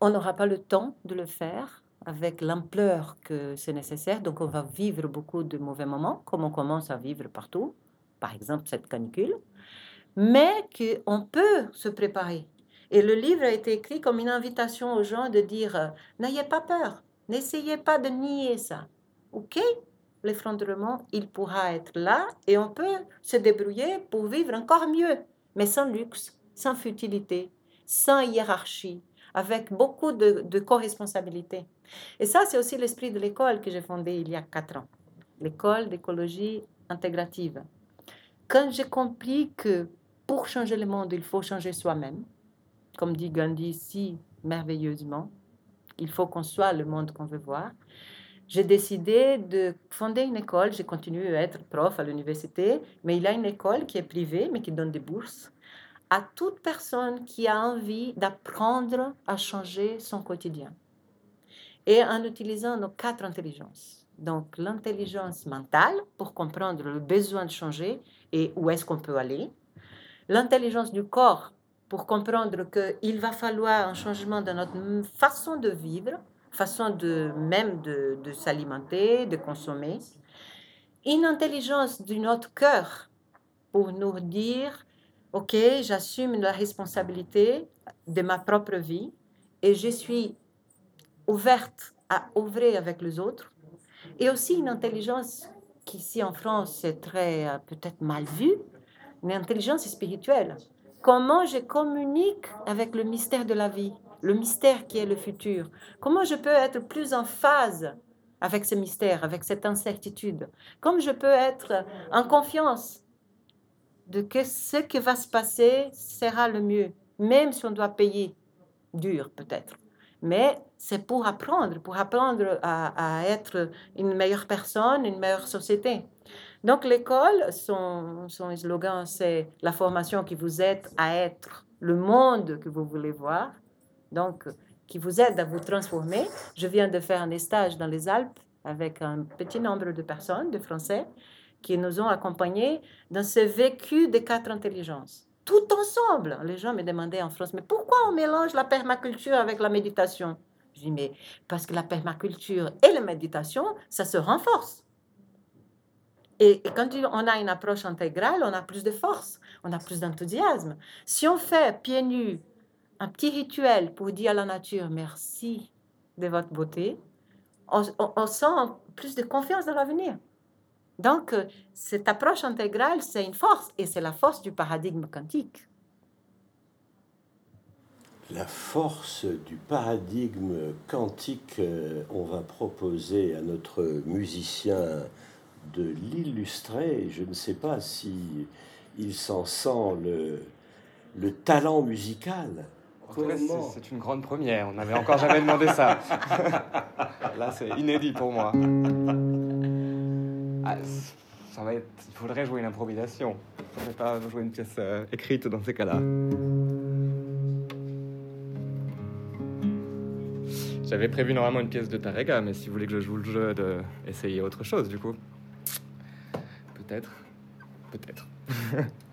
On n'aura pas le temps de le faire avec l'ampleur que c'est nécessaire. Donc on va vivre beaucoup de mauvais moments, comme on commence à vivre partout, par exemple cette canicule, mais qu'on peut se préparer. Et le livre a été écrit comme une invitation aux gens de dire, n'ayez pas peur, n'essayez pas de nier ça. OK L'effondrement, il pourra être là et on peut se débrouiller pour vivre encore mieux, mais sans luxe, sans futilité, sans hiérarchie, avec beaucoup de, co-responsabilité. Et ça, c'est aussi l'esprit de l'école que j'ai fondée il y a quatre ans, l'école d'écologie intégrative. Quand j'ai compris que pour changer le monde, il faut changer soi-même, comme dit Gandhi si merveilleusement, il faut qu'on soit le monde qu'on veut voir. J'ai décidé de fonder une école. J'ai continué à être prof à l'université, mais il y a une école qui est privée, mais qui donne des bourses à toute personne qui a envie d'apprendre à changer son quotidien et en utilisant nos quatre intelligences. Donc l'intelligence mentale pour comprendre le besoin de changer et où est-ce qu'on peut aller. L'intelligence du corps pour comprendre qu'il va falloir un changement dans notre façon de vivre, façon de même de, de s'alimenter, de consommer. Une intelligence de notre cœur pour nous dire, OK, j'assume la responsabilité de ma propre vie et je suis ouverte à ouvrir avec les autres, et aussi une intelligence qui ici en France est très euh, peut-être mal vue, une intelligence spirituelle. Comment je communique avec le mystère de la vie, le mystère qui est le futur? Comment je peux être plus en phase avec ce mystère, avec cette incertitude? Comment je peux être en confiance de que ce qui va se passer sera le mieux, même si on doit payer dur peut-être mais c'est pour apprendre, pour apprendre à, être une meilleure personne, une meilleure société. Donc l'école, son, son slogan, c'est la formation qui vous aide à être le monde que vous voulez voir, donc qui vous aide à vous transformer. Je viens de faire un stage dans les Alpes avec un petit nombre de personnes, de Français, qui nous ont accompagnés dans ce vécu des quatre intelligences tout ensemble. Les gens me demandaient en France, mais pourquoi on mélange la permaculture avec la méditation? Je dis, mais parce que la permaculture et la méditation, ça se renforce. Et, quand on a une approche intégrale, on a plus de force, on a plus d'enthousiasme. Si on fait pieds nus un petit rituel pour dire à la nature merci de votre beauté, on sent plus de confiance dans l'avenir. Donc, euh, cette approche intégrale, c'est une force, et c'est la force du paradigme quantique. La force du paradigme quantique, euh, on va proposer à notre musicien de l'illustrer. Je ne sais pas si il s'en sent le, le talent musical. C'est une grande première. On n'avait encore jamais demandé ça. (laughs) Là, c'est inédit pour moi. Ah, ça va être, il faudrait jouer une improvisation. On ne pas jouer une pièce euh, écrite dans ces cas-là. J'avais prévu normalement une pièce de Tarega, mais si vous voulez que je joue le jeu, de essayer autre chose, du coup. Peut-être. Peut-être. (laughs)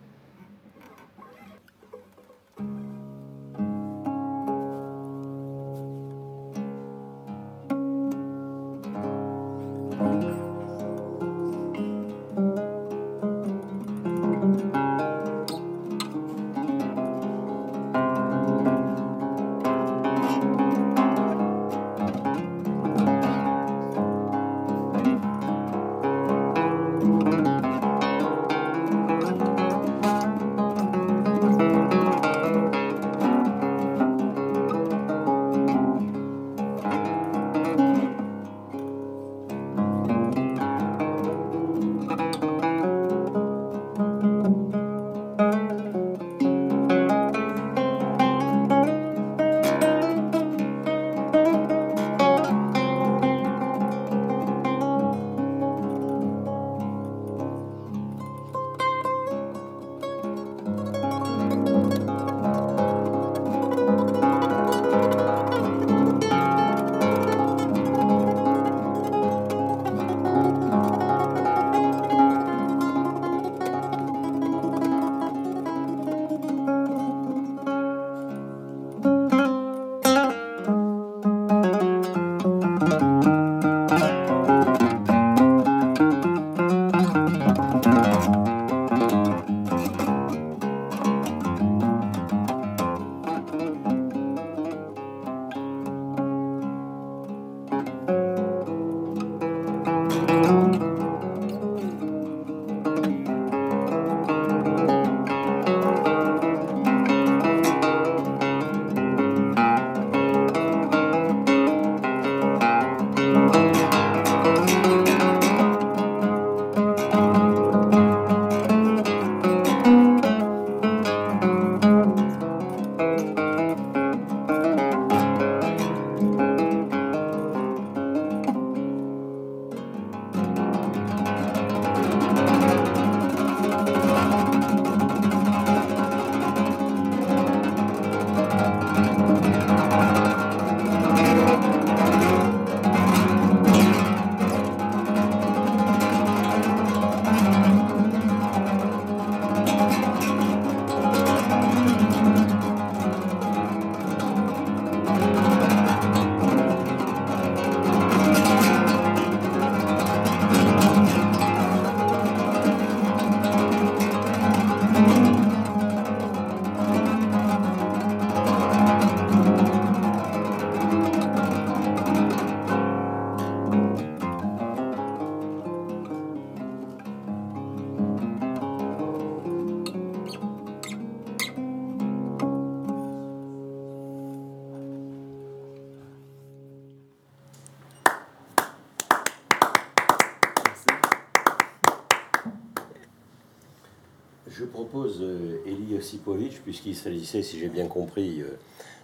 puisqu'il s'agissait, si j'ai bien compris, euh,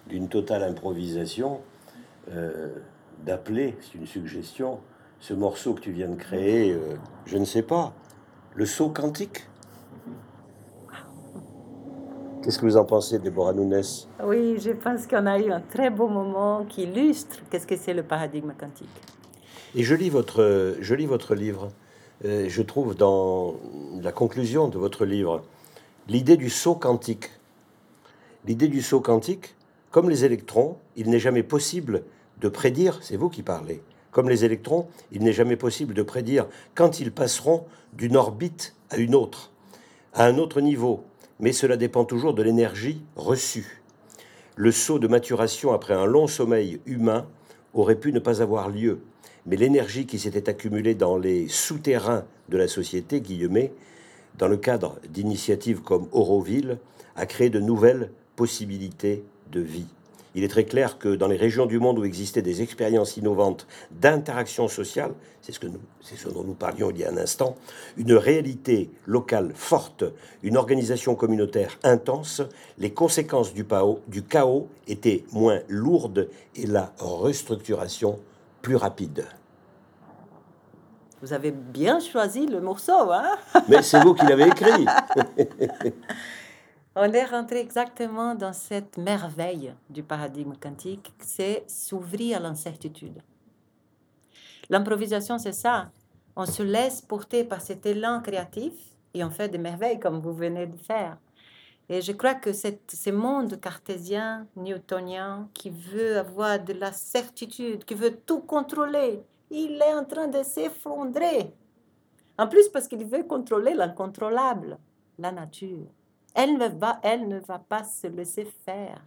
d'une totale improvisation, euh, d'appeler, c'est une suggestion, ce morceau que tu viens de créer, euh, je ne sais pas, le saut quantique Qu'est-ce que vous en pensez, Déborah Nunes Oui, je pense qu'on a eu un très beau moment qui illustre qu'est-ce que c'est le paradigme quantique. Et je lis votre, je lis votre livre. Euh, je trouve dans la conclusion de votre livre l'idée du saut quantique. L'idée du saut quantique, comme les électrons, il n'est jamais possible de prédire, c'est vous qui parlez, comme les électrons, il n'est jamais possible de prédire quand ils passeront d'une orbite à une autre, à un autre niveau, mais cela dépend toujours de l'énergie reçue. Le saut de maturation après un long sommeil humain aurait pu ne pas avoir lieu, mais l'énergie qui s'était accumulée dans les souterrains de la société, Guillemet, dans le cadre d'initiatives comme Auroville, a créé de nouvelles possibilités de vie. Il est très clair que dans les régions du monde où existaient des expériences innovantes d'interaction sociale, c'est ce, que nous, dont nous parlions il y a un instant, une réalité locale forte, une organisation communautaire intense, les conséquences du chaos étaient moins lourdes et la restructuration plus rapide. Vous avez bien choisi le morceau, hein? Mais c'est vous qui l'avez écrit. (laughs) On est rentré exactement dans cette merveille du paradigme quantique, c'est s'ouvrir à l'incertitude. L'improvisation, c'est ça. On se laisse porter par cet élan créatif et on fait des merveilles comme vous venez de faire. Et je crois que cette, ce monde cartésien, newtonien, qui veut avoir de la certitude, qui veut tout contrôler, il est en train de s'effondrer. En plus, parce qu'il veut contrôler l'incontrôlable, la nature. Elle ne, va, elle ne va pas se laisser faire.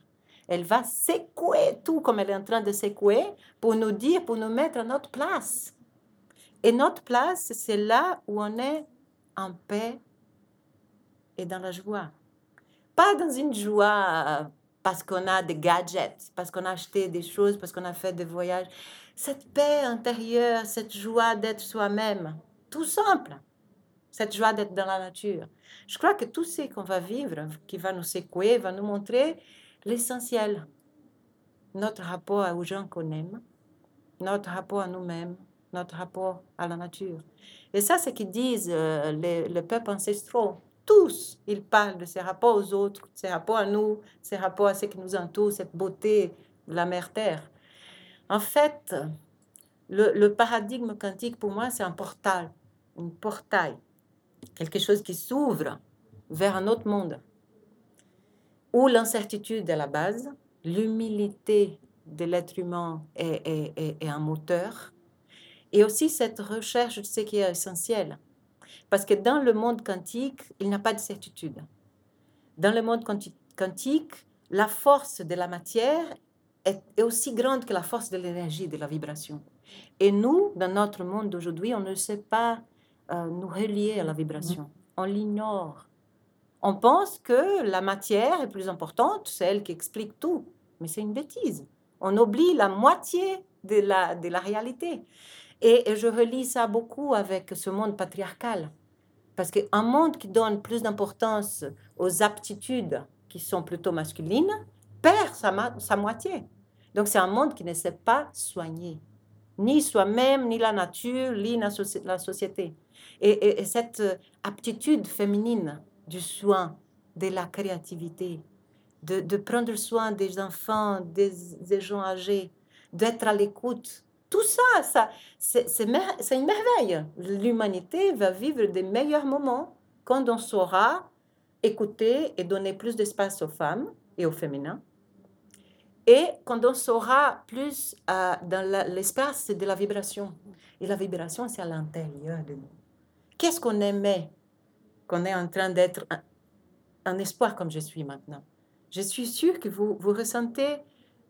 Elle va secouer tout comme elle est en train de secouer pour nous dire, pour nous mettre à notre place. Et notre place, c'est là où on est en paix et dans la joie. Pas dans une joie parce qu'on a des gadgets, parce qu'on a acheté des choses, parce qu'on a fait des voyages. Cette paix intérieure, cette joie d'être soi-même, tout simple. Cette joie d'être dans la nature. Je crois que tout ce qu'on va vivre, qui va nous secouer, va nous montrer l'essentiel. Notre rapport aux gens qu'on aime, notre rapport à nous-mêmes, notre rapport à la nature. Et ça, c'est ce qu'ils disent euh, les, les peuples ancestraux. Tous, ils parlent de ces rapports aux autres, ces rapports à nous, ces rapports à ce qui nous entoure, cette beauté de la mère Terre. En fait, le, paradigme quantique, pour moi, c'est un portal, un portail, quelque chose qui s'ouvre vers un autre monde, où l'incertitude est la base, l'humilité de l'être humain est, est, un moteur, et aussi cette recherche de ce qui est essentiel. Parce que dans le monde quantique, il n'y a pas de certitude. Dans le monde quanti- quantique, la force de la matière est, aussi grande que la force de l'énergie, de la vibration. Et nous, dans notre monde d'aujourd'hui, on ne sait pas euh, nous relier à la vibration. On l'ignore. On pense que la matière est plus importante, c'est elle qui explique tout. Mais c'est une bêtise. On oublie la moitié de la, de la réalité. Et, et je relis ça beaucoup avec ce monde patriarcal. Parce qu'un monde qui donne plus d'importance aux aptitudes qui sont plutôt masculines perd sa, moitié. Donc c'est un monde qui ne sait pas soigner ni soi-même, ni la nature, ni la, soci- la société. Et, et- et cette euh, aptitude féminine du soin, de la créativité, de, prendre soin des enfants, des, gens âgés, d'être à l'écoute, tout ça, ça c'est une merveille. L'humanité va vivre des meilleurs moments quand on saura écouter et donner plus d'espace aux femmes et aux féminins. Et quand on saura plus euh, dans l'espace de la vibration. Et la vibration, c'est à l'intérieur de nous. Qu'est-ce qu'on aimait qu'on est en train d'être un, espoir comme je suis maintenant? Je suis sûre que vous, ressentez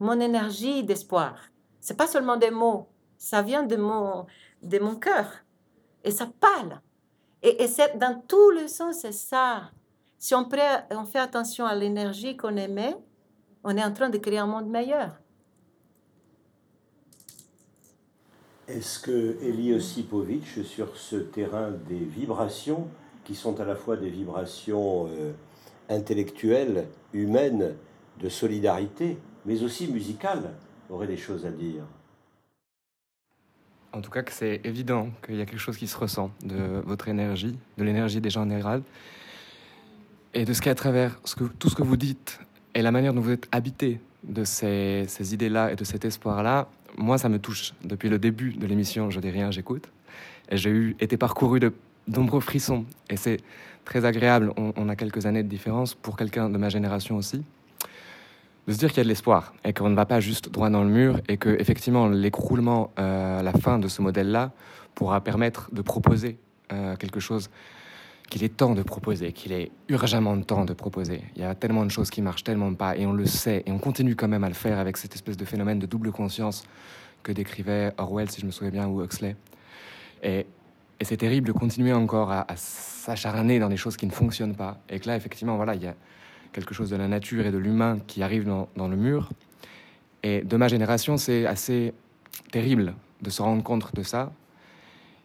mon énergie d'espoir. C'est pas seulement des mots, ça vient de mon, cœur. Et ça parle. Et, c'est dans tout le sens, c'est ça. Si on fait attention à l'énergie qu'on émet, on est en train de créer un monde meilleur. Est-ce que Eli Osipovitch, sur ce terrain des vibrations, qui sont à la fois des vibrations euh, intellectuelles, humaines, de solidarité, mais aussi musicales, aurait des choses à dire? En tout cas, que c'est évident qu'il y a quelque chose qui se ressent de votre énergie, de l'énergie des gens en général, et de ce qu'à travers ce que, tout ce que vous dites et la manière dont vous êtes habité de ces, idées-là et de cet espoir-là, moi, ça me touche. Depuis le début de l'émission, je dis rien, j'écoute. Et j'ai été parcouru de nombreux frissons. Et c'est très agréable. On, on, a quelques années de différence pour quelqu'un de ma génération aussi. De se dire qu'il y a de l'espoir et qu'on ne va pas juste droit dans le mur et que effectivement l'écroulement, euh, la fin de ce modèle-là pourra permettre de proposer euh, quelque chose qu'il est temps de proposer, qu'il est urgemment temps de proposer. Il y a tellement de choses qui marchent tellement pas et on le sait et on continue quand même à le faire avec cette espèce de phénomène de double conscience que décrivait Orwell, si je me souviens bien, ou Huxley. Et, et c'est terrible de continuer encore à, s'acharner dans des choses qui ne fonctionnent pas. Et que là, effectivement, voilà, il y a quelque chose de la nature et de l'humain qui arrive dans, le mur. Et de ma génération, c'est assez terrible de se rendre compte de ça.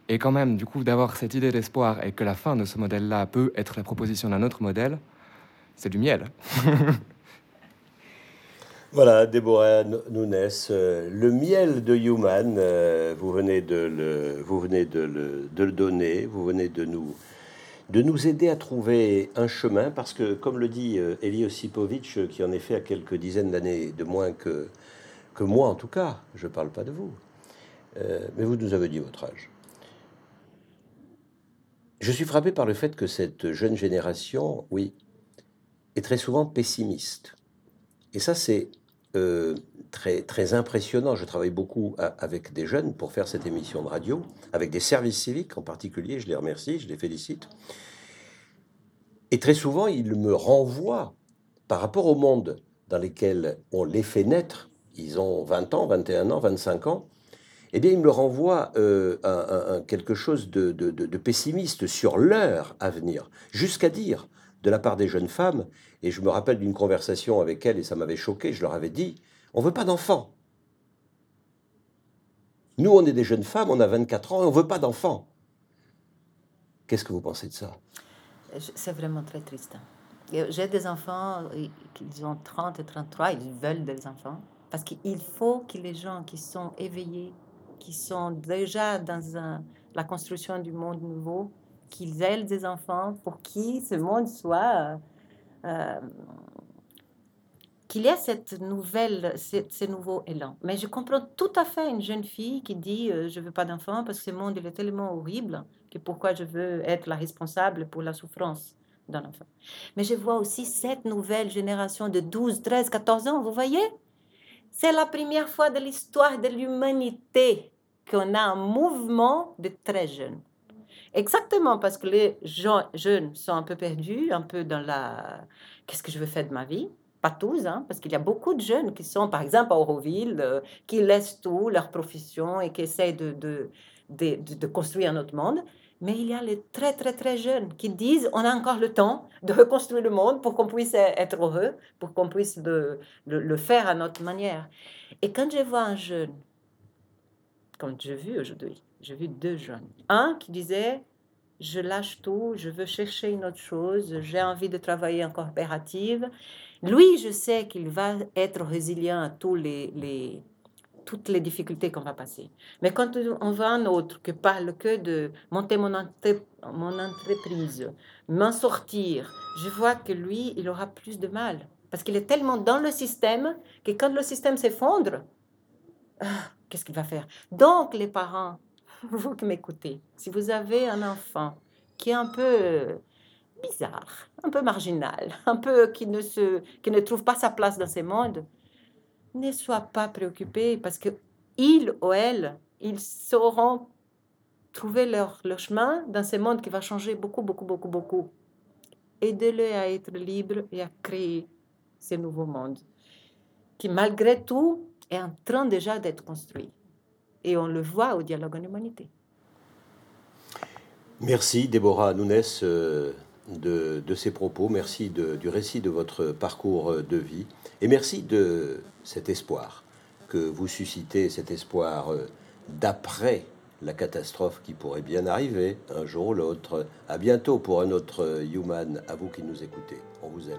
Et quand même, du coup, d'avoir cette idée d'espoir et que la fin de ce modèle-là peut être la proposition d'un autre modèle, c'est du miel. (laughs) Voilà, Déborah Nunes, euh, le miel de Human, euh, vous venez de le, vous venez de le, donner, vous venez de nous, de nous aider à trouver un chemin, parce que, comme le dit euh, Eli Osipovitch, qui en effet a quelques dizaines d'années de moins que, que moi en tout cas, je ne parle pas de vous, euh, mais vous nous avez dit votre âge. Je suis frappé par le fait que cette jeune génération, oui, est très souvent pessimiste. Et ça, c'est euh, très, très impressionnant. Je travaille beaucoup avec des jeunes pour faire cette émission de radio, avec des services civiques en particulier. Je les remercie, je les félicite. Et très souvent, ils me renvoient par rapport au monde dans lequel on les fait naître. Ils ont 20 ans, 21 ans, 25 ans. Eh bien, ils me renvoient euh, un, un, quelque chose de, pessimiste sur leur avenir, jusqu'à dire de la part des jeunes femmes, et je me rappelle d'une conversation avec elles, et ça m'avait choqué, je leur avais dit, on veut pas d'enfants. Nous, on est des jeunes femmes, on a 24 ans, et on veut pas d'enfants. Qu'est-ce que vous pensez de ça? C'est vraiment très triste. J'ai des enfants, ils ont 30 et 33, ils veulent des enfants, parce qu'il faut que les gens qui sont éveillés, qui sont déjà dans la construction du monde nouveau, qu'ils aient des enfants pour qui ce monde soit... Euh, qu'il y ait cette nouvelle, ce, ce, nouveau élan. Mais je comprends tout à fait une jeune fille qui dit euh, je veux pas d'enfant parce que ce monde est tellement horrible que pourquoi je veux être la responsable pour la souffrance d'un enfant. Mais je vois aussi cette nouvelle génération de 12, 13, 14 ans, vous voyez? C'est la première fois de l'histoire de l'humanité qu'on a un mouvement de très jeunes. Exactement, parce que les jeunes sont un peu perdus, un peu dans la... Qu'est-ce que je veux faire de ma vie? Pas tous, hein, parce qu'il y a beaucoup de jeunes qui sont, par exemple, à Auroville, euh, qui laissent tout, leur profession, et qui essayent de, construire un autre monde. Mais il y a les très, très, très jeunes qui disent on a encore le temps de reconstruire le monde pour qu'on puisse être heureux, pour qu'on puisse le, le, le faire à notre manière. Et quand je vois un jeune, comme j'ai vu aujourd'hui, j'ai vu deux jeunes. Un qui disait je lâche tout, je veux chercher une autre chose, j'ai envie de travailler en coopérative. Lui, je sais qu'il va être résilient à tous les, les toutes les difficultés qu'on va passer. Mais quand on voit un autre qui parle que de monter mon, entre, mon entreprise, m'en sortir, je vois que lui, il aura plus de mal. Parce qu'il est tellement dans le système que quand le système s'effondre, ah, qu'est-ce qu'il va faire? Donc, les parents, (laughs) vous qui m'écoutez, si vous avez un enfant qui est un peu bizarre, un peu marginal, un peu qui ne, se, qui ne trouve pas sa place dans ce monde, ne sois pas préoccupé parce que il ou elle, ils sauront trouver leur, leur chemin dans ce monde qui va changer beaucoup, beaucoup, beaucoup, beaucoup. Aidez-le à être libre et à créer ce nouveau monde qui, malgré tout, est en train déjà d'être construit. Et on le voit au dialogue en humanité. Merci Déborah Nunes euh, de, de, ces propos, merci du récit de votre parcours de vie et merci de cet espoir que vous suscitez, cet espoir euh, d'après la catastrophe qui pourrait bien arriver un jour ou l'autre. À bientôt pour un autre Human, à vous qui nous écoutez. On vous aime.